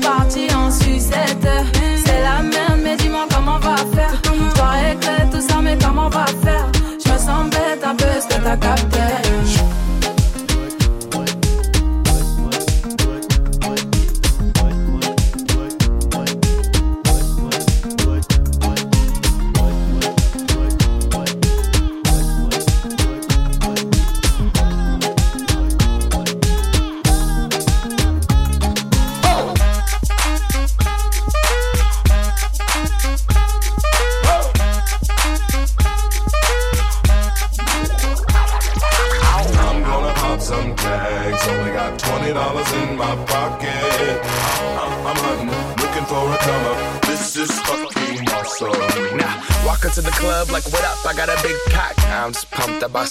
party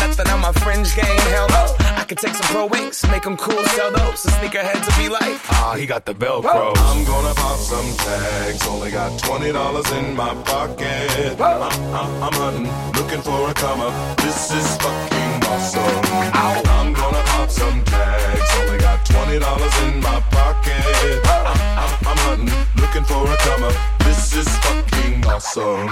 nothing on my fringe game. Hell no. I could take some pro wings, make them cool, sell those. The sneakerheads will be like, ah, he got the Velcro. I'm gonna pop some tags. Only got twenty dollars in my pocket. I'm, I'm, I'm hunting, looking for a come up. This is fucking awesome. I'm gonna pop some tags. Only got twenty dollars in my pocket. I'm, I'm, I'm hunting, looking for a come up. This is fucking awesome.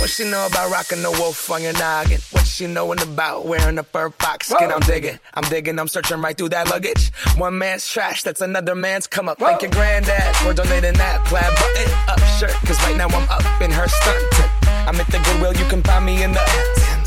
What she know about rocking the wolf on your noggin? What she knowin' about wearing a fur fox skin? I'm digging, I'm digging, I'm searching right through that luggage. One man's trash, that's another man's come up. Thank your granddad for donating that plaid button up shirt. Cause right now I'm up in her stunt. I'm at the Goodwill, you can find me in the.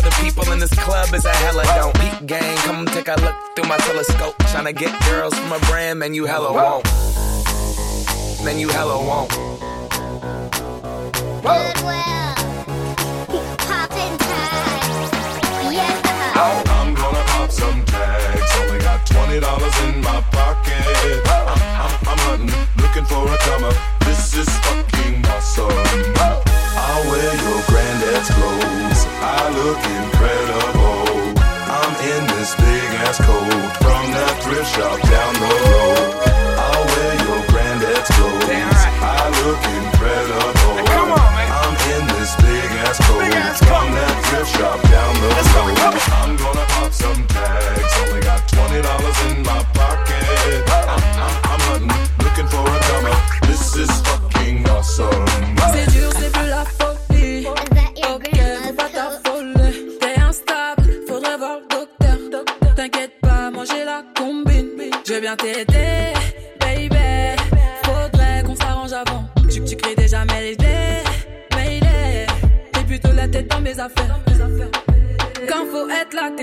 other people in this club is a hella don't. Peak gang, come take a look through my telescope. Tryna get girls from a brand, man, you hella won't. Man, you hella won't. Goodwill. Poppin' tags. Yeah. I'm gonna pop some tags. Only got twenty dollars in my pocket. I'm, I'm, I'm hunting, looking for a comer. This is fucking awesome. I'll wear your granddad's clothes. I look incredible. I'm in this big ass coat from that thrift shop down the road. I'll wear your granddad's clothes. Right. I look incredible. come on, man. I'm in this big ass coat from that thrift shop down the road. I'm gonna pop some tags. Only got twenty dollars in my pocket.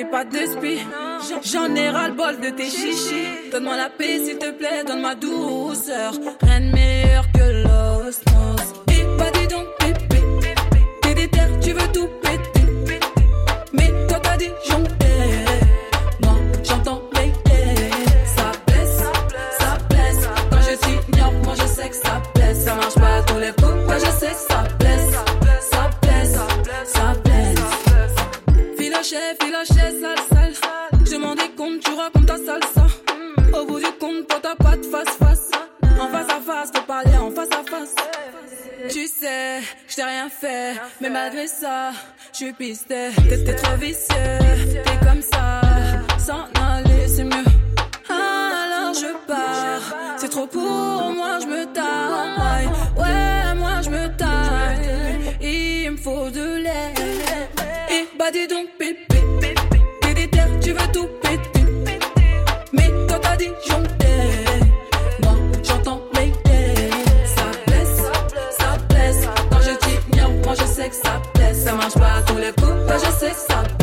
Pas de spi. J'en ai ras le bol de tes chichis. Donne-moi la paix, s'il te plaît, donne ma douceur. Rien de meilleur que l'osmose. Et pas dis donc, pépé. T'es déter, tu veux tout péter. Mais toi t'as disjoncté. Moi j'entends péter. Ça blesse, ça blesse. Quand je t'ignore, moi je sais que ça blesse. Ça marche pas à tous les coups, Filoché, filoché, sale, sale. Je m'en décompte, tu racontes ta salsa. Au bout du compte, t'as pas de face face. En face à face, faut parler en face à face. Tu sais, je t'ai rien fait, mais malgré ça, je suis pisté. T'es trop vicieux, t'es comme ça, s'en aller c'est mieux. Alors je pars, c'est trop pour moi, je me taille. Ouais, moi je me taille, il me faut de l'air. Bah dis donc, pépé, t'es déter, tu veux tout péter. Mais toi t'as disjoncté. Moi j'entends m'aider. Ça blesse, ça blesse. Quand je t'ignore, moi je sais que ça blesse. Ça marche pas à tous les coups, mais je sais que ça blesse.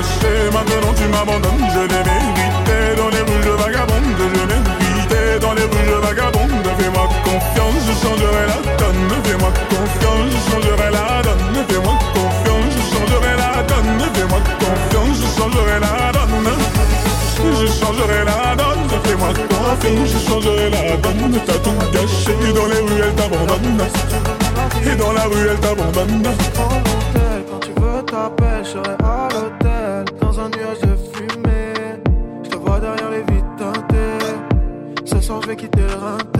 maintenant tu m'abandonnes, je l'ai mérité dans les rues de vagabonde, je l'ai méritais dans les rues de vagabonde, fais-moi confiance, je changerai la donne, fais-moi confiance, je changerai la donne, fais-moi confiance, je changerai la donne, fais-moi confiance, je changerai la donne, je changerai la donne, fais-moi confiance, je changerai la donne, t'as tout gâché, dans les rues elle t'abandonne, et dans la rue elle t'abandonne. Quand tu veux je. veux qu'il te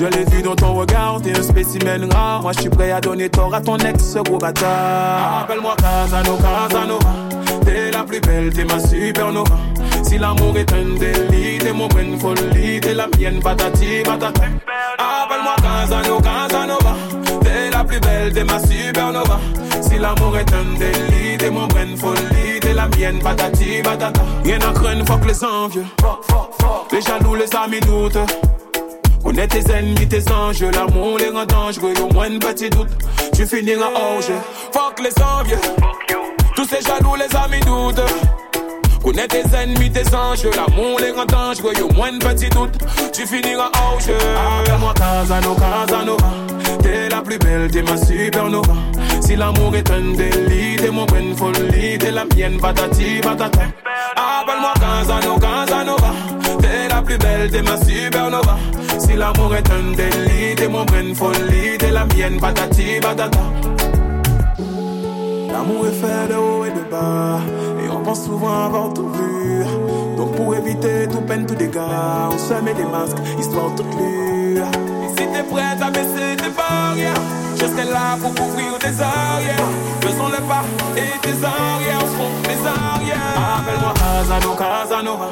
Je l'ai vu dans ton regard, t'es un spécimen rare. Moi, je suis prêt à donner tort à ton ex, gros bâtard. Appelle-moi Casanova, Casanova. T'es la plus belle, t'es ma supernova. Si l'amour est un délit, t'es mon brain folie, t'es la mienne, patati, patata. Appelle-moi Casanova, Casanova. T'es la plus belle, t'es ma supernova. Si l'amour est un délit, t'es mon brain folie, t'es la mienne, patati, patata. Rien à craindre, fuck les envieux. Les jaloux, les amis doutent. Connais tes ennemis, tes enjeux, l'amour les rend dangereux, au moins un petit doute, tu finiras jeu. Fuck les envieux, tous ces jaloux, les amis doutent. Connais tes ennemis, tes enjeux, l'amour les rend dangereux, au moins un petit doute, tu finiras jeu. Appelle-moi Casanova, Casanova, t'es la plus belle, t'es ma supernova. Si l'amour est un délit, t'es mon brain folie, t'es la mienne, patati, patata. Appelle-moi la belle, ma. Si l'amour est un délit, t'es mon brain folie, t'es la mienne, patati, patata. L'amour est fait de haut et de bas, et on pense souvent avoir tout vu. Donc pour éviter tout peine, tout dégât, on se met des masques, histoire toute lue. Et si t'es prête à baisser tes barrières, je serai là pour couvrir tes arrières. Faisons le pas et tes arrières seront mes arrières. Appelle-moi Casanova, Casanova,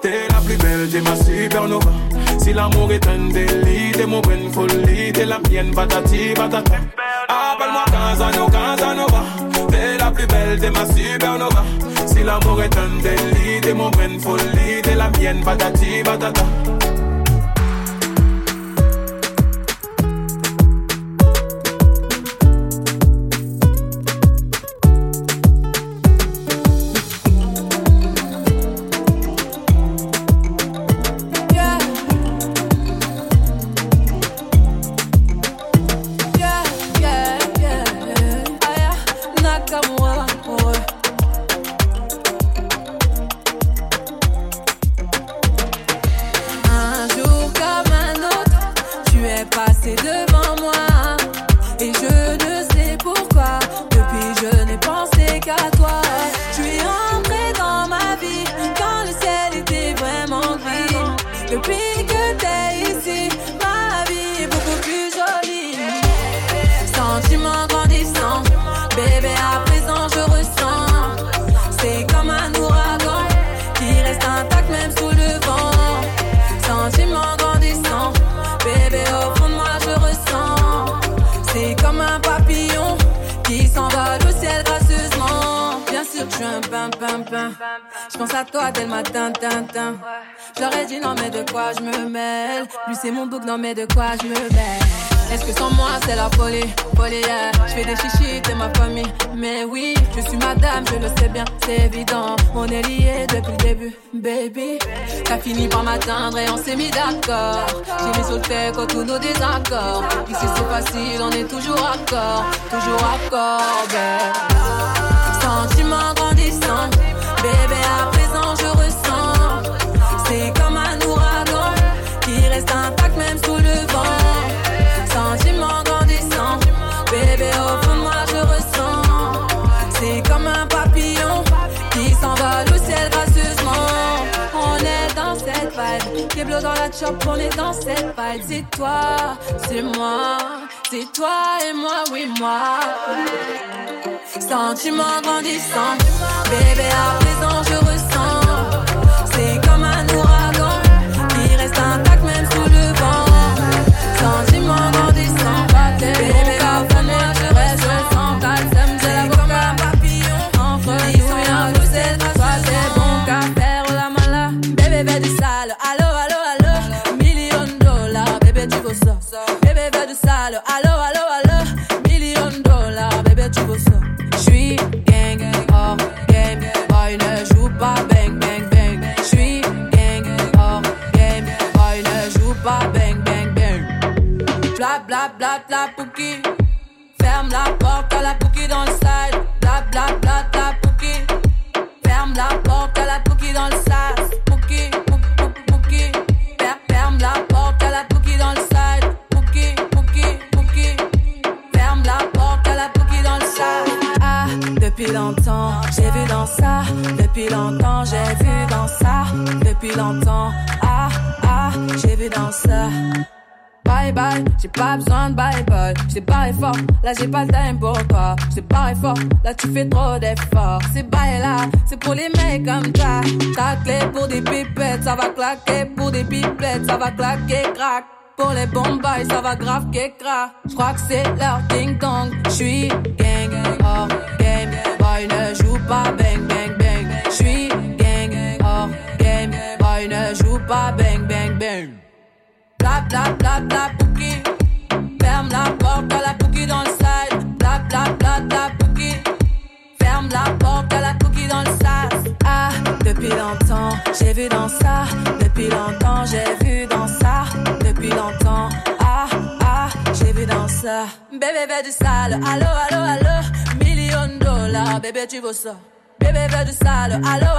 t'es plus belle, t'es ma supernova. Si l'amour est un délit, t'es mon brain folie, t'es la mienne, patati, patata. Appelle-moi Casanova, Casanova, t'es la plus belle, t'es ma supernova. Si l'amour est un délit, t'es mon brain folie, t'es la mienne, patati, patata. Tous nos désaccords. Ici c'est facile, on est toujours accord Toujours accord, Chop on est dans cette vibe C'est toi, c'est moi. C'est toi et moi, oui moi. Sentiment grandissant, bébé va claquer crack. Pour les bombes, ça va grave qu'écra. Je crois que c'est leur ding dong. Je suis Baby, vers du sale, alors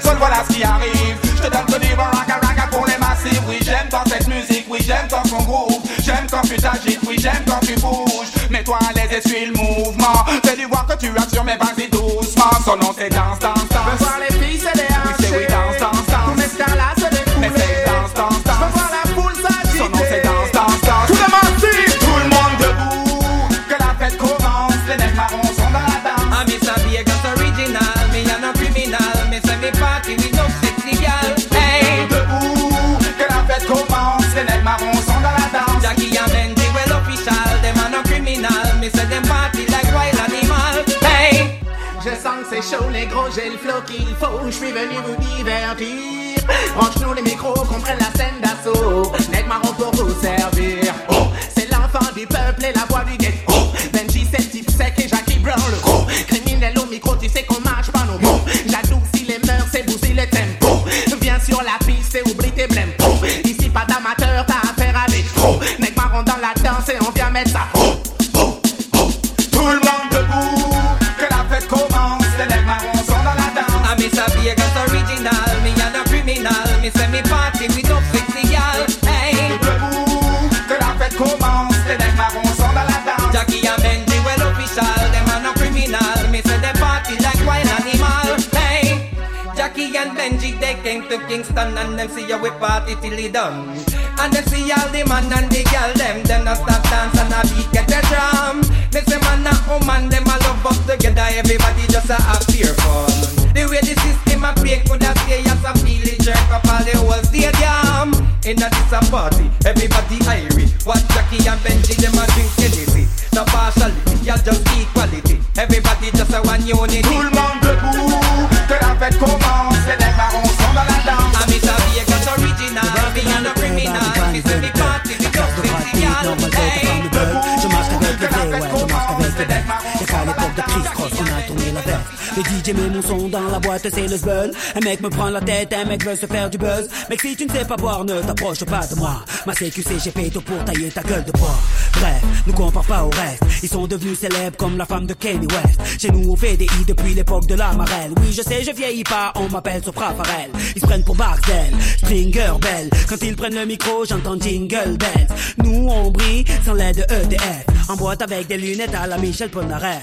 viennent voilà ce qui arrive. Je te donne ce livre raga raga pour les massifs. Oui, j'aime quand cette musique, oui, j'aime quand son groupe. J'aime quand tu t'agites, oui, j'aime quand tu bouges. Mets-toi à l'aise et suis le mouvement. Fais du voir que tu assures, mais vas-y doucement. Son see how we party till it done. And they see all the man and the girl them, them not stop dance and a beat get a drum. Me say man and woman them a love up together, everybody just a have fear fun. The way the system a break could I say yes a feel it jerk up all the whole stadium. In a this a party, everybody irate. What Jackie and Benji them a drink anything. No partiality, y'all just equality. Everybody just a one unity. son dans la boîte, c'est le zbeul. Un mec me prend la tête, un mec veut se faire du buzz. Mec, si tu ne sais pas boire, ne t'approche pas de moi. Ma CQC, j'ai fait tout pour tailler ta gueule de bois. Bref, nous compare pas au reste. Ils sont devenus célèbres comme la femme de Kenny West. Chez nous, on fait des i depuis l'époque de la marelle. Oui, je sais, je vieillis pas, on m'appelle Sopra Farel. Ils se prennent pour Barzel, Stringer Bell. Quand ils prennent le micro, j'entends Jingle Bells. Nous, on brille sans l'aide EDF. En boîte avec des lunettes à la Michel Polnareff.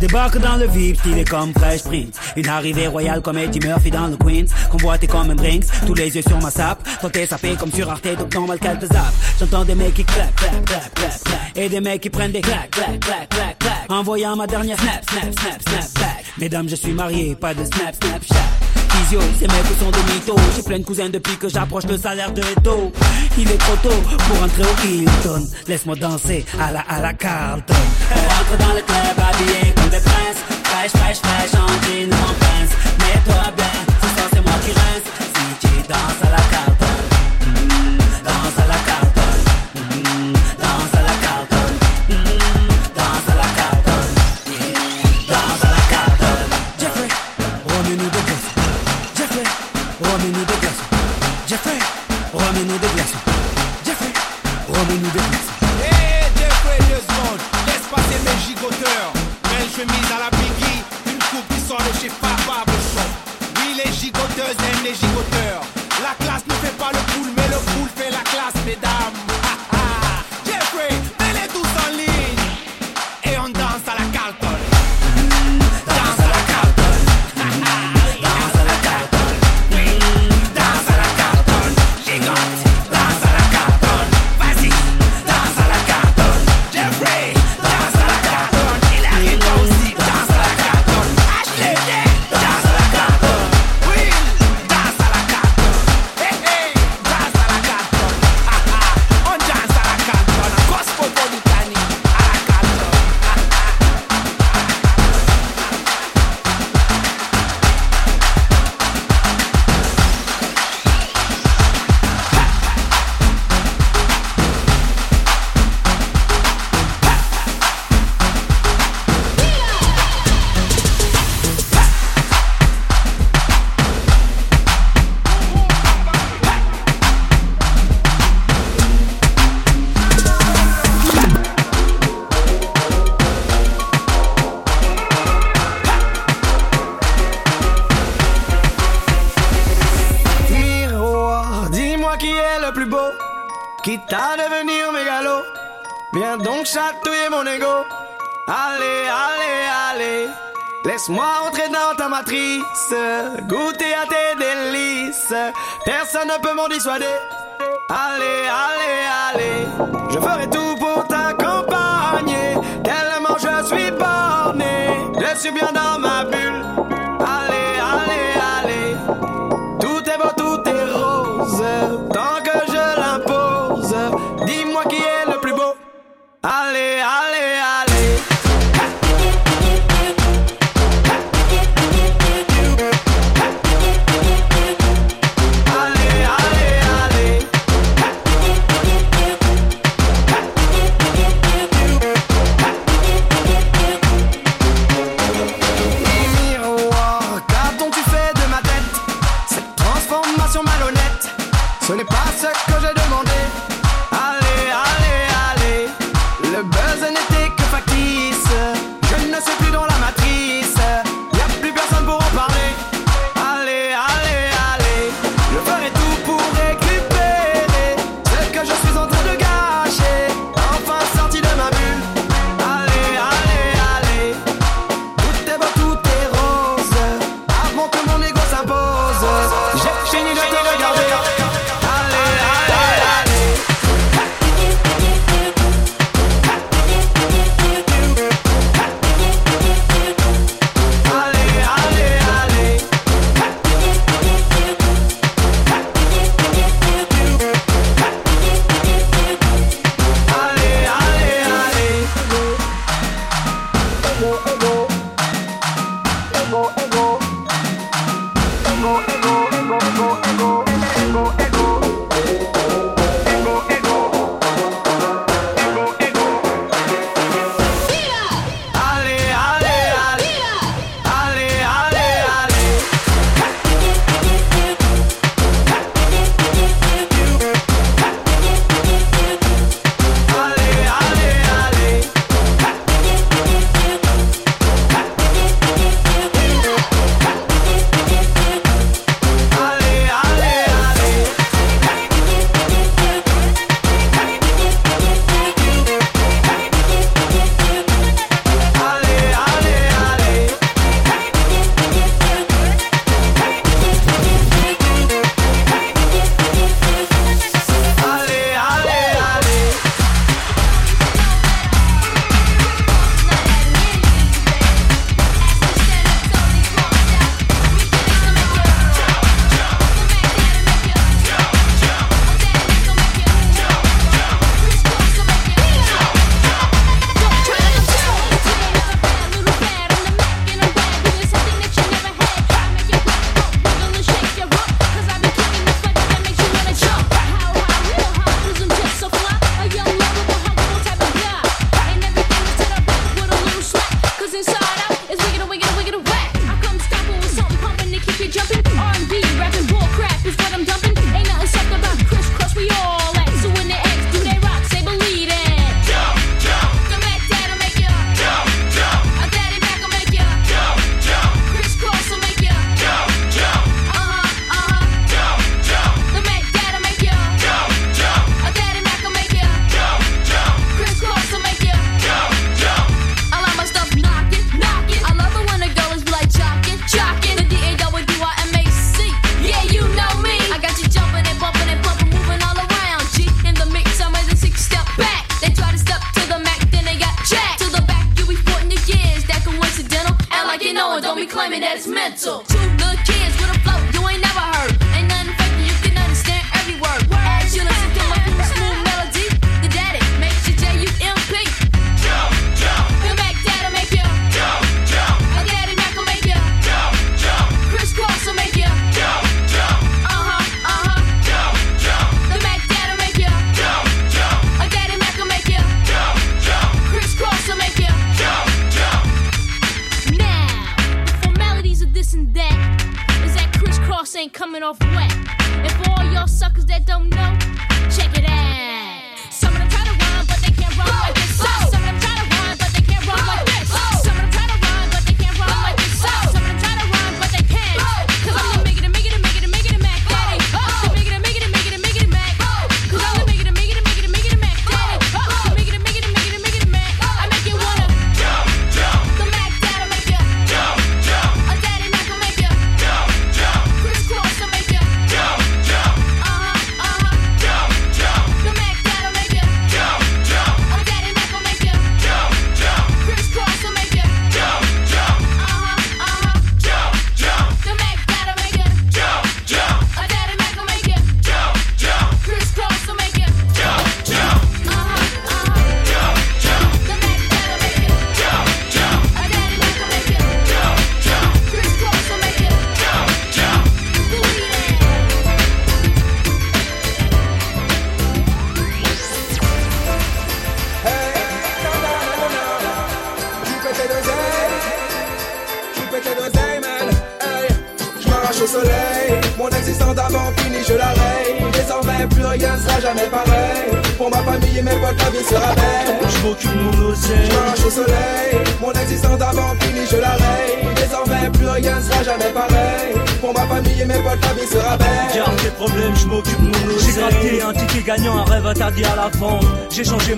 Débarque dans le VIP, stylé comme Fresh Prince. Une arrivée royale comme Eddie Murphy dans le Queens. Convoité comme un Brinks, tous les yeux sur ma sape. T'es sapé comme sur Arte, donc normal qu'elle te zappe. J'entends des mecs qui clap, clap, clap, clap, clap. Et des mecs qui prennent des clac, clac, clac, clac, clac. Envoyant ma dernière snap, snap, snap, snap back. Mesdames, je suis marié, pas de snap, snap, chat. Physio, ces mecs sont des mythos. J'ai plein de cousins depuis que j'approche le salaire de Eto. Il est trop tôt pour entrer au Hilton. Laisse-moi danser à la, à la Carlton. On rentre dans le club habillé comme des princes. Fraîche, fraîche, fraîche, en jean en pince. Mets-toi bien, chatouiller mon ego. Allez, allez, allez. Laisse-moi entrer dans ta matrice, goûter à tes délices. Personne ne peut m'en dissuader. Allez, allez, allez. Je ferai tout pour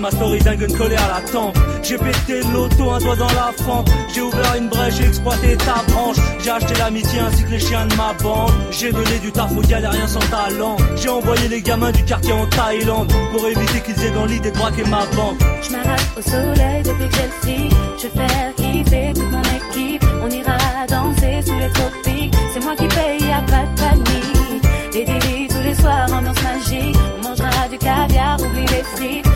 ma story d'un gun collé à la tempe. J'ai pété l'auto, un doigt dans la fente. J'ai ouvert une brèche, j'ai exploité ta branche. J'ai acheté l'amitié ainsi que les chiens de ma bande. J'ai donné du taf aux galériens sans talent. J'ai envoyé les gamins du quartier en Thaïlande pour éviter qu'ils aient dans l'idée de braquer ma banque. Je m'arrache au soleil depuis que j'ai le. Je faire kiffer toute mon équipe. On ira danser sous les tropiques. C'est moi qui paye, a pas de panique. Des délits tous les soirs, ambiance magique. On mangera du caviar, oublie les frites.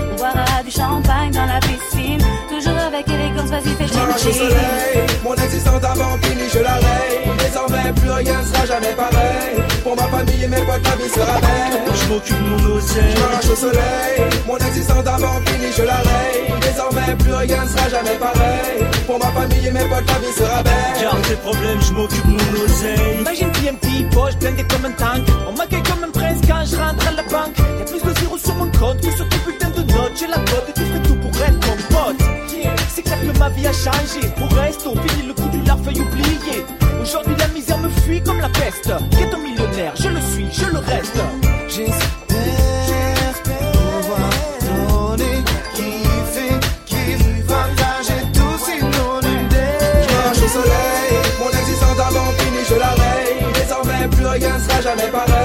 Champagne dans la piscine. Toujours avec élégance, vas-y, fais Je marche au soleil, mon existence d'avant finie, je la raye. Désormais, plus rien ne sera jamais pareil. Pour ma famille et mes potes, la vie sera belle. Je m'occupe de mon oseille. Je marche au soleil, mon existence d'avant finie, je la raye. Désormais, plus rien ne sera jamais pareil. Pour ma famille et mes potes, la vie sera belle. Garde tes problèmes, je m'occupe de mon oseille. Imagine PMT, poche blindé comme un tank. On m'accueille comme un prince quand je rentre à la banque. Y'a plus de sur mon compte que sur ton putain de notes. J'ai la cote et tu ferais tout pour être mon pote. Yeah, C'est clair que ma vie a changé. Pour resto, fini le coup du larfeuille oublié. Aujourd'hui, la misère me fuit comme la peste. Ghetto millionnaire, je le suis, je le reste. J'espère pouvoir donner, kiffer, kiffer, partager tout ces nos Je au soleil, mon existence d'avant finie, je la raye. Désormais, plus rien ne sera jamais pareil.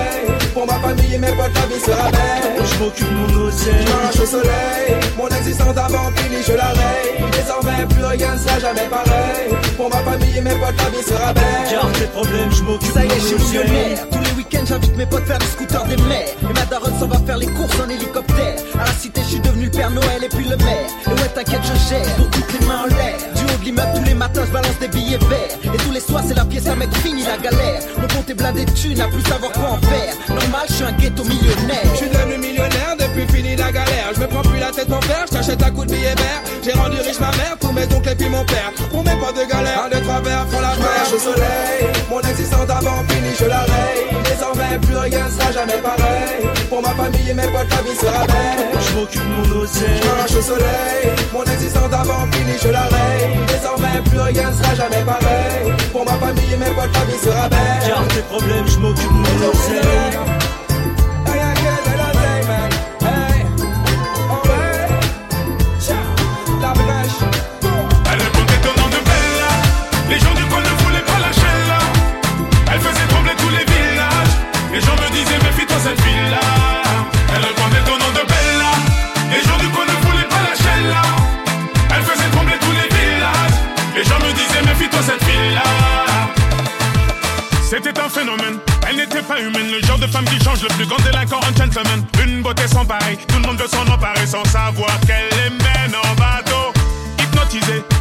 Famille et mes potes, la vie sera belle. Je m'occupe de mon oseille. Je au soleil, mon existence d'avant finie, je la raye. Désormais, plus rien ne sera jamais pareil. Pour ma famille et mes potes, la vie sera belle. Garde tes problèmes, je m'occupe Ça de y est, je mon oseille. Les j'invite mes potes faire du scooter des mers. Et ma daronne s'en va faire les courses en hélicoptère. À la cité, je suis devenu le Père Noël et puis le maire. Et ouais, t'inquiète, je gère. Donc toutes les mains en l'air. Du haut de l'immeuble, tous les matins, je balance des billets verts. Et tous les soirs, c'est la pièce à mec fini la galère. Mon compte est blindé de thunes, à plus savoir quoi en faire. Normal, je suis un ghetto millionnaire. Je suis devenu millionnaire depuis fini la galère. Je me prends plus la tête mon père, je t'achète un coup de billet vert. J'ai rendu riche ma mère, tous mes oncles et puis mon père. Pour mes pas de galère, un, deux, trois verres font la mer. au soleil, mon existence d'avant fini, je la raye. Désormais, plus rien sera jamais pareil. Pour ma famille et mes potes, la vie sera belle. Je m'occupe de mon oseille. Je marche au soleil, mon existence d'avant fini, je la. Désormais, plus rien ne sera jamais pareil. Pour ma famille et mes potes, la vie sera belle. Garde tes problèmes, je m'occupe de mon oseille. Cette fille-là. Elle répondait au nom de Bella. Les gens du coin ne voulaient pas lâcher là. Elle faisait trembler tous les villages. Les gens me disaient méfie-toi cette fille-là. C'était un phénomène, elle n'était pas humaine, le genre de femme qui change le plus grand délinquant en gentleman. Une beauté sans pareil, tout le monde veut s'en emparer sans savoir qu'elle les mène en bateau.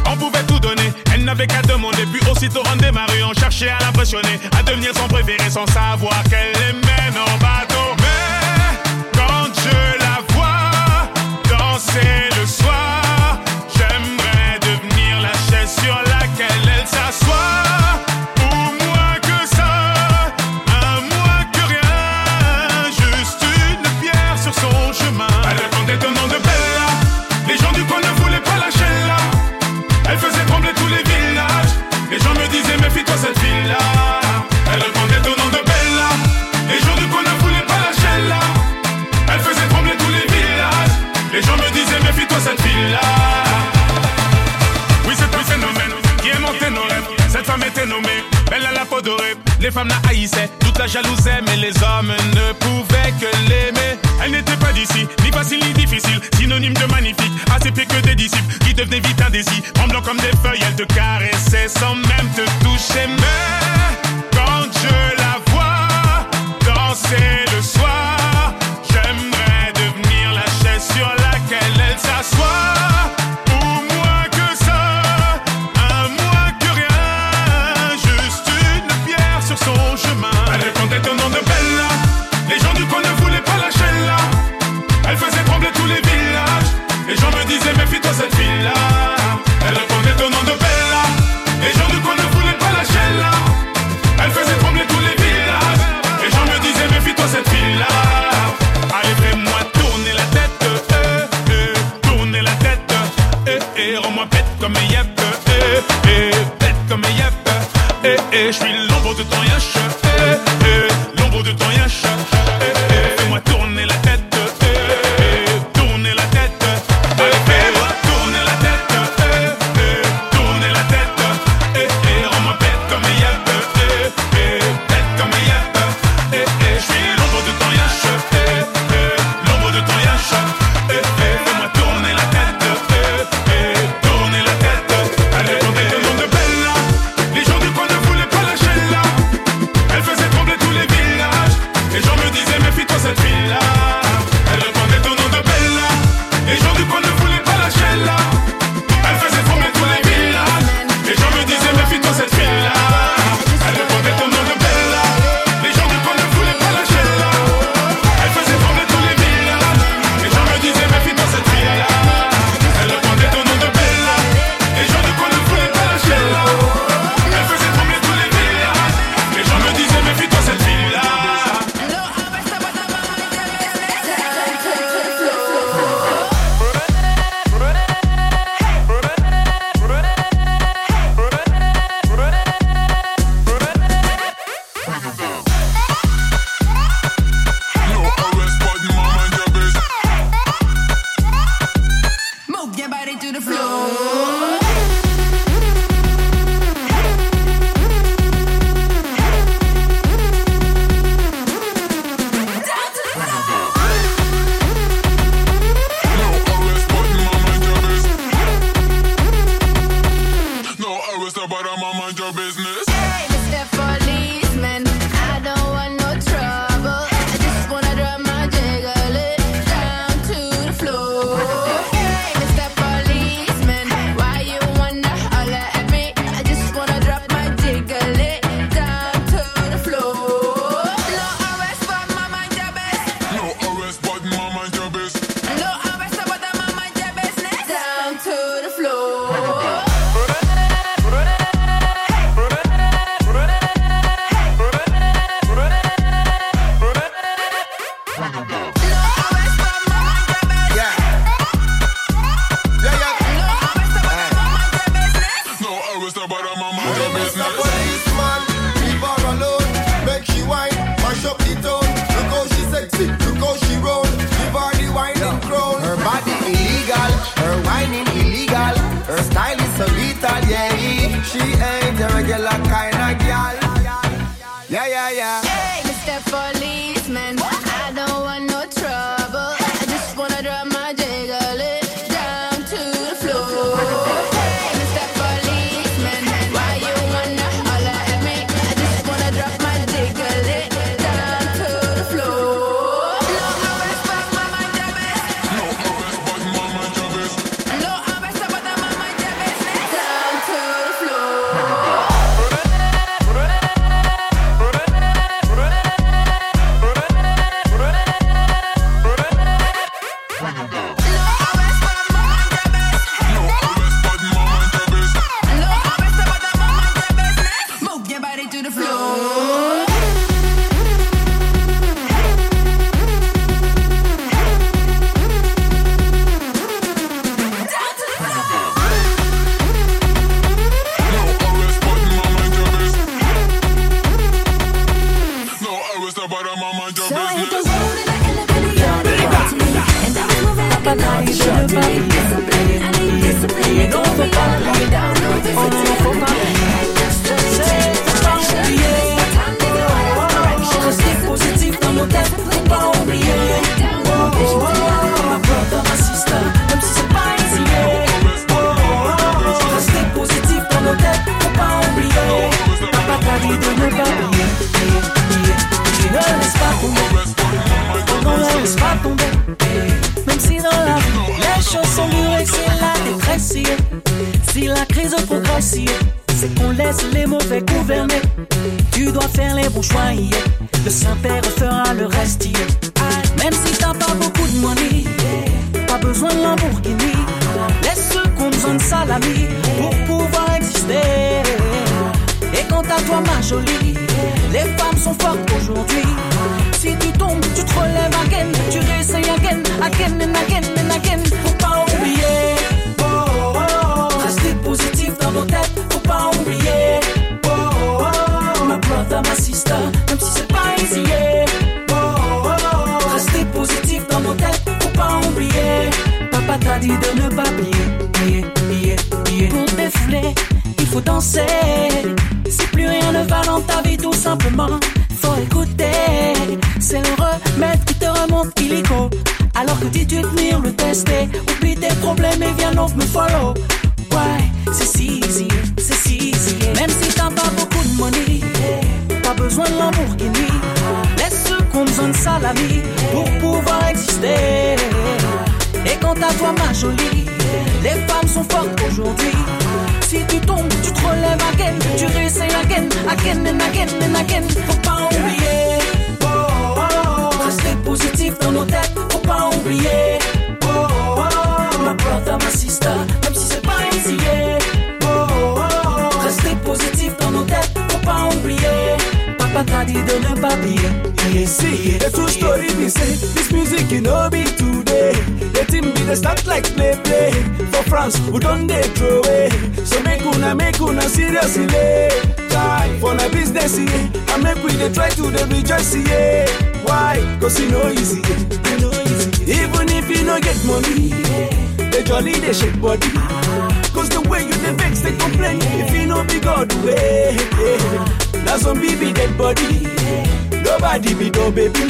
On pouvait tout donner, elle n'avait qu'à demander, puis aussitôt on démarrait, on cherchait à l'impressionner, à devenir son préféré sans savoir qu'elle les mène en bateau. Mais quand je la vois danser le Les femmes la haïssaient, toute la jalousaient, mais les hommes ne pouvaient que l'aimer. Elle n'était pas d'ici, ni facile ni difficile, synonyme de magnifique, assez pieds que des disciples qui devenaient vite indécis. Tremblant comme des feuilles, elle te caressait sans même te toucher. Mais quand je la vois danser le soir, j'aimerais devenir la chaise sur laquelle elle s'assoit. cette ville-là. Tes problèmes et viens donc me follow. Ouais, c'est si easy, c'est si easy. Même si t'as pas beaucoup de money, pas besoin de Lamborghini. Laisse ceux qui ont besoin de salami pour pouvoir exister. Et quant à toi, ma jolie, les femmes sont fortes aujourd'hui. Si tu tombes, tu te relèves again, tu réessayes again, again and again and again. Faut pas oublier. Oh, oh, oh. Positif dans nos têtes, faut pas oublier. Ma brother, ma sister, même si c'est pas easy. yeah. Oh, oh, oh. Restez positif dans nos têtes, faut pas oublier. Papa t'a dit de ne pas oublier. You see, the true story be say this music you know be today. The team be the start like play play. For France, we don't they throw away. So make una make una seriously. Try for the business yeah. make we dey try to the rejoice yeah. Why? Cause you know easy. Even if you no get money, the jolly they shake body. Cause the way you dey vex, they complain. If you no be God way, now some baby dead body. Nobody be no baby.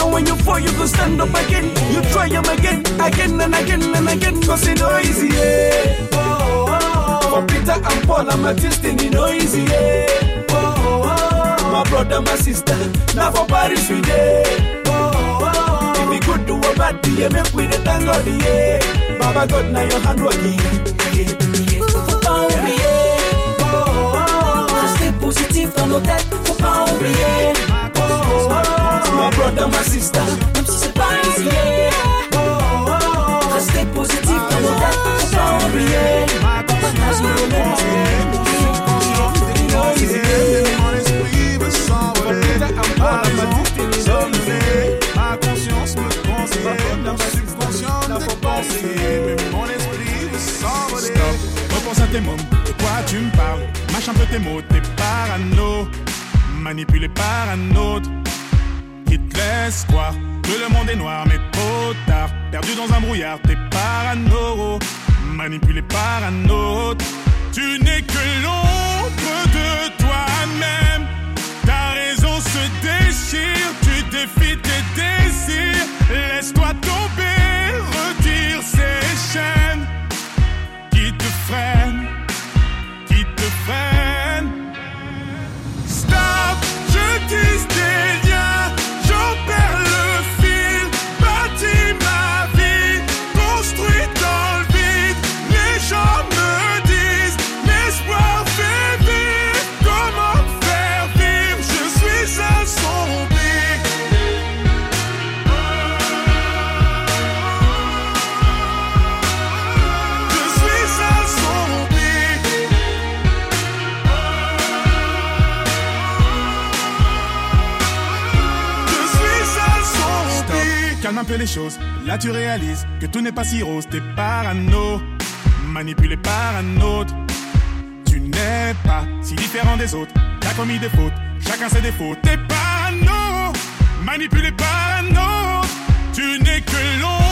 And when you fall, you go stand up again. You try them again, again and again and again. Cause it no easy, yeah. Oh, oh, oh. For Peter and Paul, I'm a no easy, yeah. My brother, my sister, now for Paris we day. Oh, oh, oh. If we could do a bad day, make we the thank God, yeah. Baba God, now your hand working. Faut pas oublier. Oh, oh, oh. Restez positif dans nos têtes, faut pas oublier. Oh, oh, oh. My brother, my sister, Même si c'est pas easy. yeah. Oh, oh, oh. Restez positif dans nos têtes, faut pas oublier. Papa t'a dit de ne pas Ma subconscient ne faut pas essayer, mais mon esprit veut s'envoler. Stop, repense à tes mots, de quoi tu me parles Mâche un peu tes mots, t'es parano, manipulé par un autre qui te laisse croire que le monde est noir, mais trop tard. Perdu dans un brouillard, t'es parano, manipulé par un autre. Tu n'es que l'ombre de toi-même. Ta raison se déchire, tu défies tes désirs. Laisse-toi tomber, retire ces chaînes qui te freinent, les choses. Là, tu réalises que tout n'est pas si rose. T'es parano, manipulé par un autre. Tu n'es pas si différent des autres. T'as commis des fautes, chacun ses défauts. T'es parano, manipulé par un autre. Tu n'es que l'ombre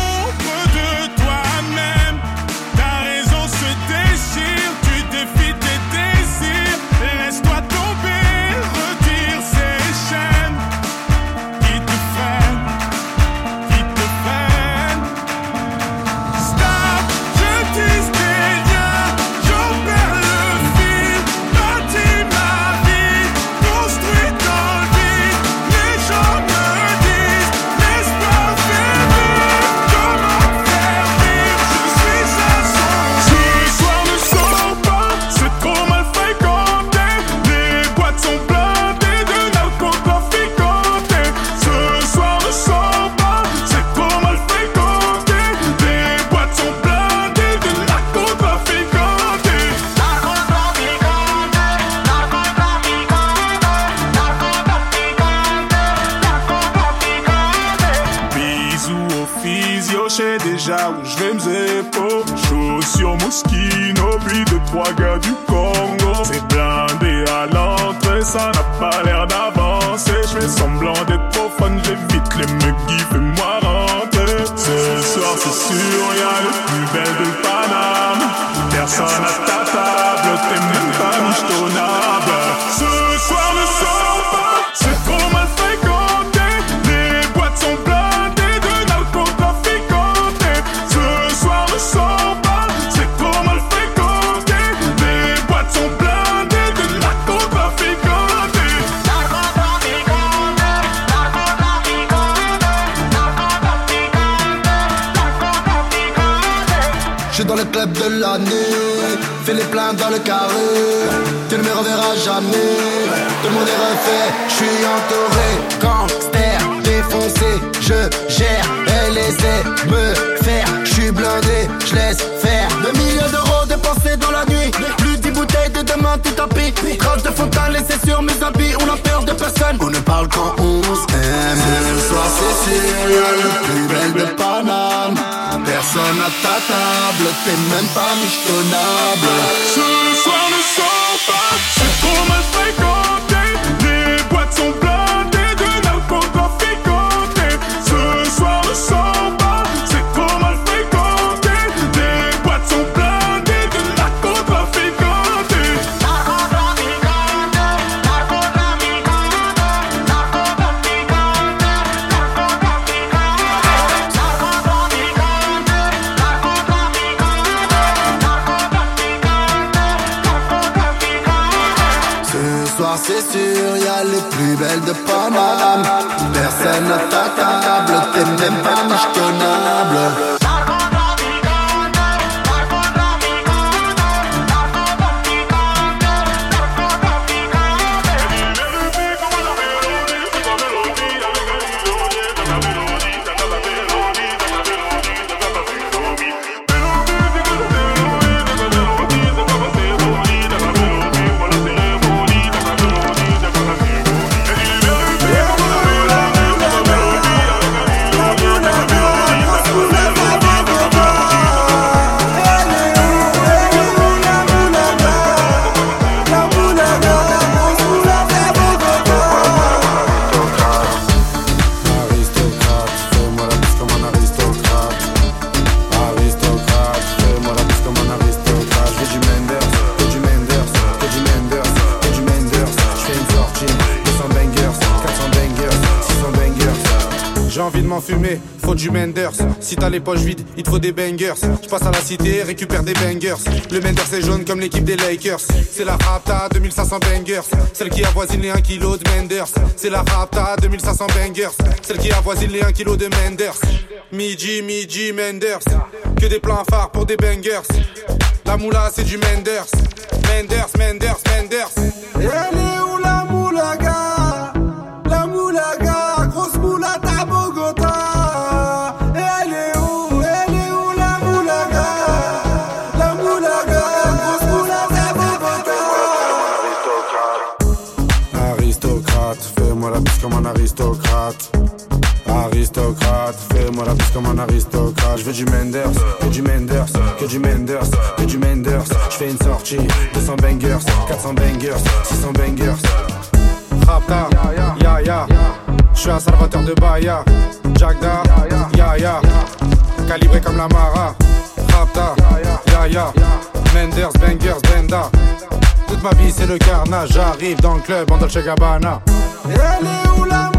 trois gars du Congo. C'est blindé à l'entrée, ça n'a pas l'air d'avancer. Je fais semblant d'être fun, j'évite les muggy, fais-moi rentrer. Ce soir, c'est sûr, y'a le plus belle de Paname. Personne à fais les plaintes dans le carré, tu ne me reverras jamais. Tout le monde est refait, je suis entouré, gangster, défoncé, je gère, elle essaie me faire, je suis blindé, je laisse faire. Deux millions d'euros dépensés dans la nuit, plus dix bouteilles de demain, tout tapis. Table, t'es même pas michetonnable. Ce soir les poches vides, il te faut des bangers. Je passe à la cité, récupère des bangers. Le Menders est jaune comme l'équipe des Lakers. C'est la Rapta 2500 bangers. Celle qui avoisine les 1 kg de Menders. C'est la Rapta 2500 bangers. Celle qui avoisine les 1 kg de Menders. Midi, midi, Menders. Que des plans phares pour des bangers. La moula, c'est du Menders. Menders, Menders, Menders. Comme un aristocrate. Je veux du Menders, que du Menders, que du Menders, que du Menders. Je fais une sortie, 200 bangers, 400 bangers, 600 bangers. Rapta, ya ya. Je suis un salvateur de Bahia. Jagda, ya ya. Calibré comme la Mara. Rapta, ya ya. Menders, bangers, benda. Toute ma vie c'est le carnage, j'arrive dans le club en Dolce Gabbana. Elle est où la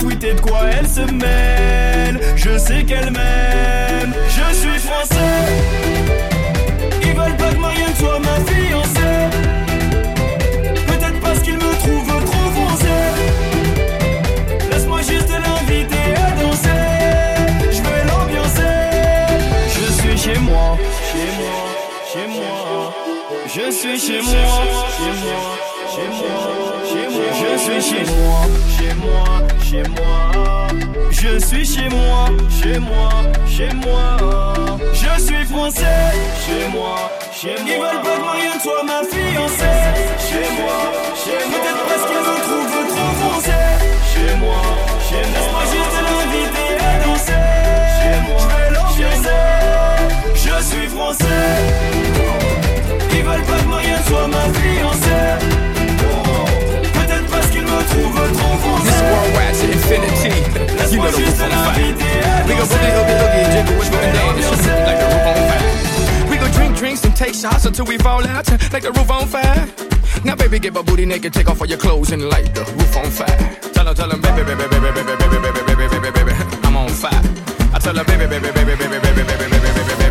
tweeté de quoi elle se mêle. Je sais qu'elle m'aime. Je suis français. Ils veulent pas que Marianne soit ma fiancée. Peut-être parce qu'ils me trouvent trop français. Laisse-moi juste l'inviter à danser. Je veux l'ambiancer. Je suis chez moi, chez moi, chez moi. Je suis chez moi, chez moi, chez moi, chez moi. Je suis chez moi, chez moi, chez moi. Je suis chez moi, chez moi, chez moi. Je suis français, chez moi, chez moi. Ils veulent pas que Marianne soit ma fiancée. Chez moi, chez moi. Peut-être parce qu'ils me trouvent trop français. Chez moi, chez moi. Laisse-moi juste l'inviter à danser? Chez moi, je vais l'ambiancer. Je suis français. Ils veulent pas que Marianne soit ma fiancée. To infinity. You know the roof on fire. We go boogie, hoogie, hoogie, jiggle, whisper, and dance like the roof on fire. We go drink drinks and take shots until we fall out like the roof on fire. Now, baby, get my booty naked, take off all your clothes and light the roof on fire. Tell her, tell her, baby, baby, baby, baby, baby, baby, baby, baby, baby, I'm on fire. I tell her, baby, baby, baby, baby, baby, baby, baby, baby, baby, baby,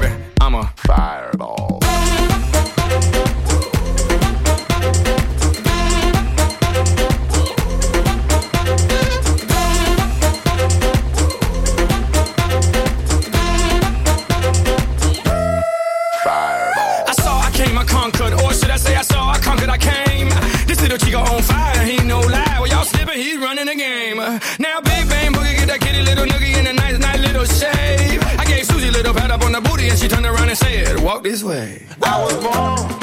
this way. I was born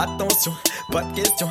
Attention, pas de question.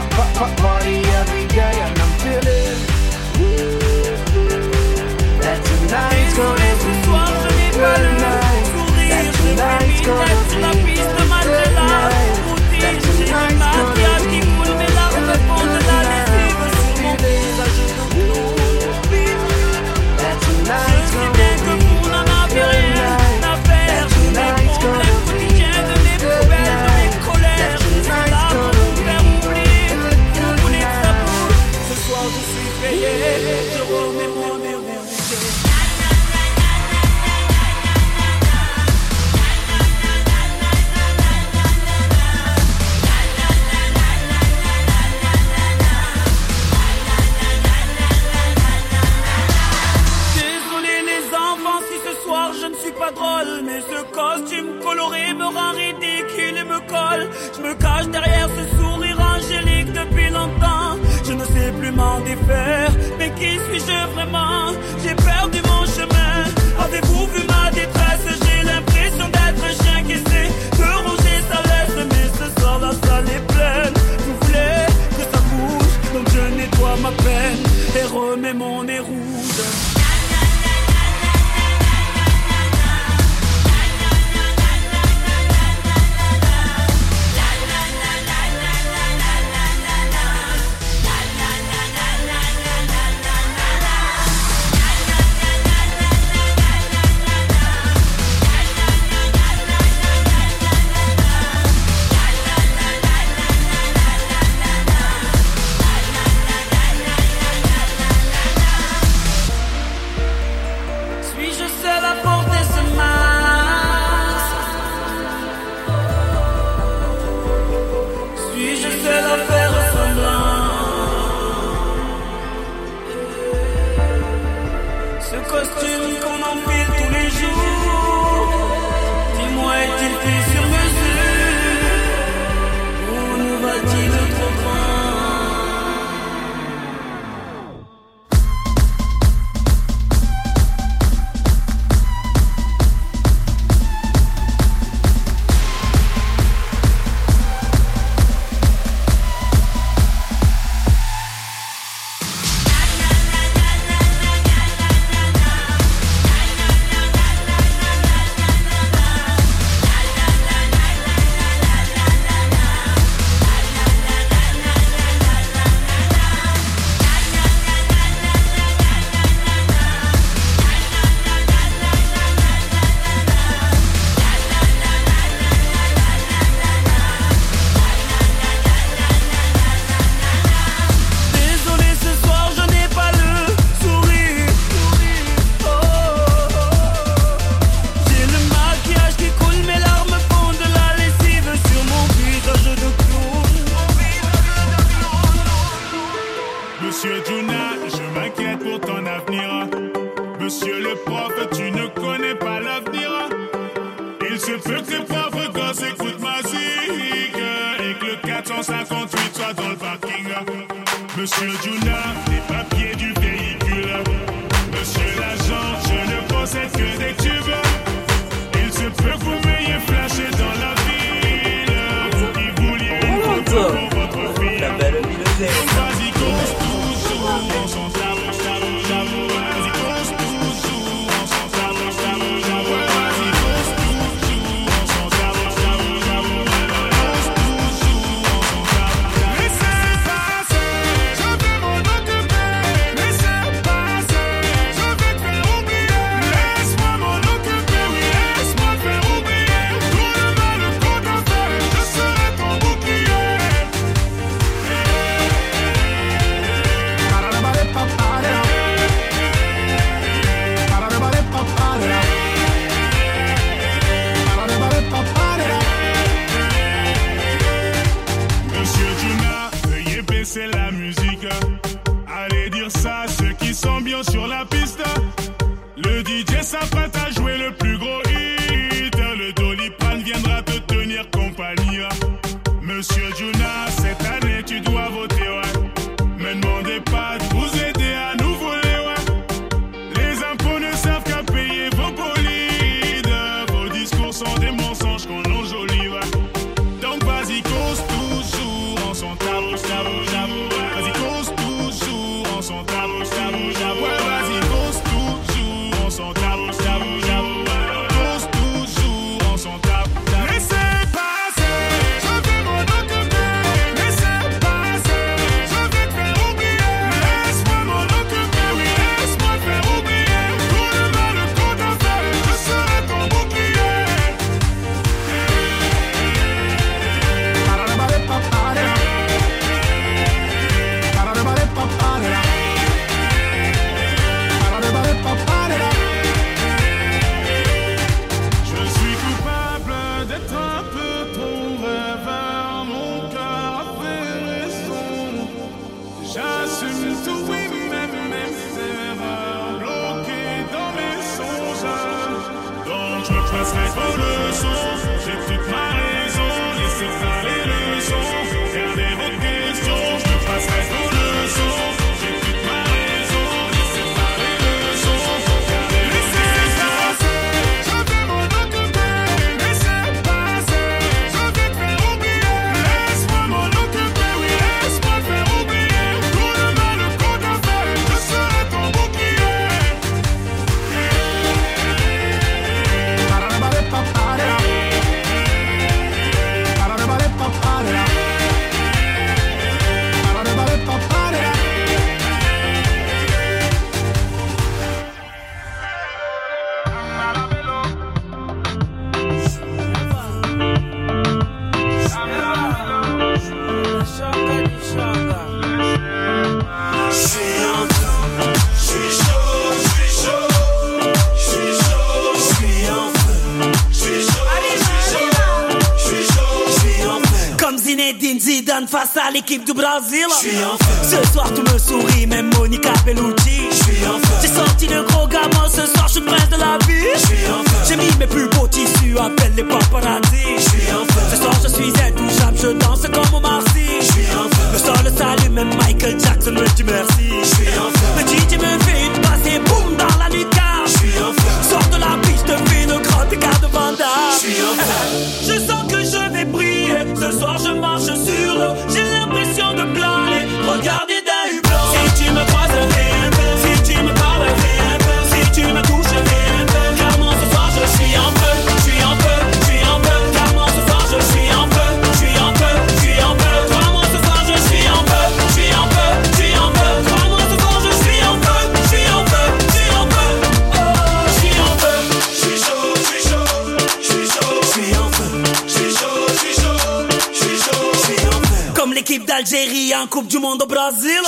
party up. suis en feu. Ce soir tout me sourit, même Monica Bellucci. Je suis en feu. J'ai sorti de gros gamin, ce soir je suis prince de la vie. Je suis en feu. J'ai mis mes plus beaux tissus, appelle les paparazzi. Je suis en feu. Ce soir je suis intouchable, je danse comme au Marcy. Je suis en feu. Le sol s'allume, même Michael Jackson me dit merci. Coupe du Monde au Brésil.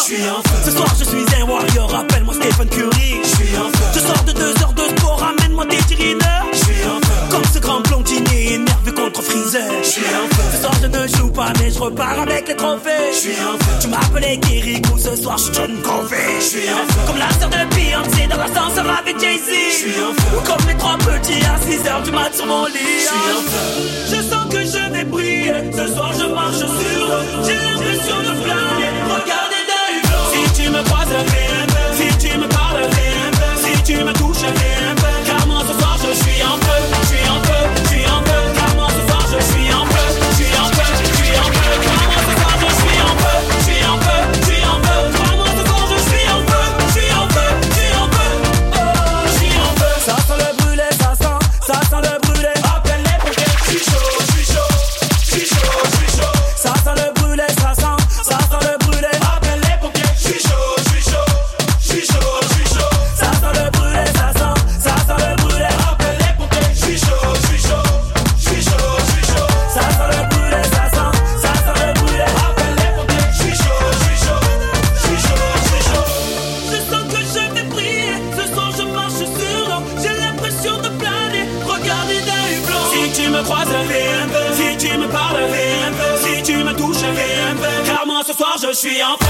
Ce soir, je suis un warrior. Appelle-moi Stephen Curry. J'suis un Je sors de deux heures de sport. Ramène-moi des cheerleaders. J'suis un Comme ce grand blondiné énervé contre Freezer. Ce soir, je ne joue pas, mais je repars avec les trophées. J'suis un Tu m'appelais Kirikou. Ce soir, je suis John Covey. J'suis un Comme la sœur de Beyoncé dans l'ascenseur avec Jay-Z. J'suis un comme les trois petits à 6 heures du mat sur mon lit. Je sens que je ce soir je marche sur eux, j'ai l'impression de planer. Regardez d'un Si tu me croises, si tu me parles, si tu me touches, je suis en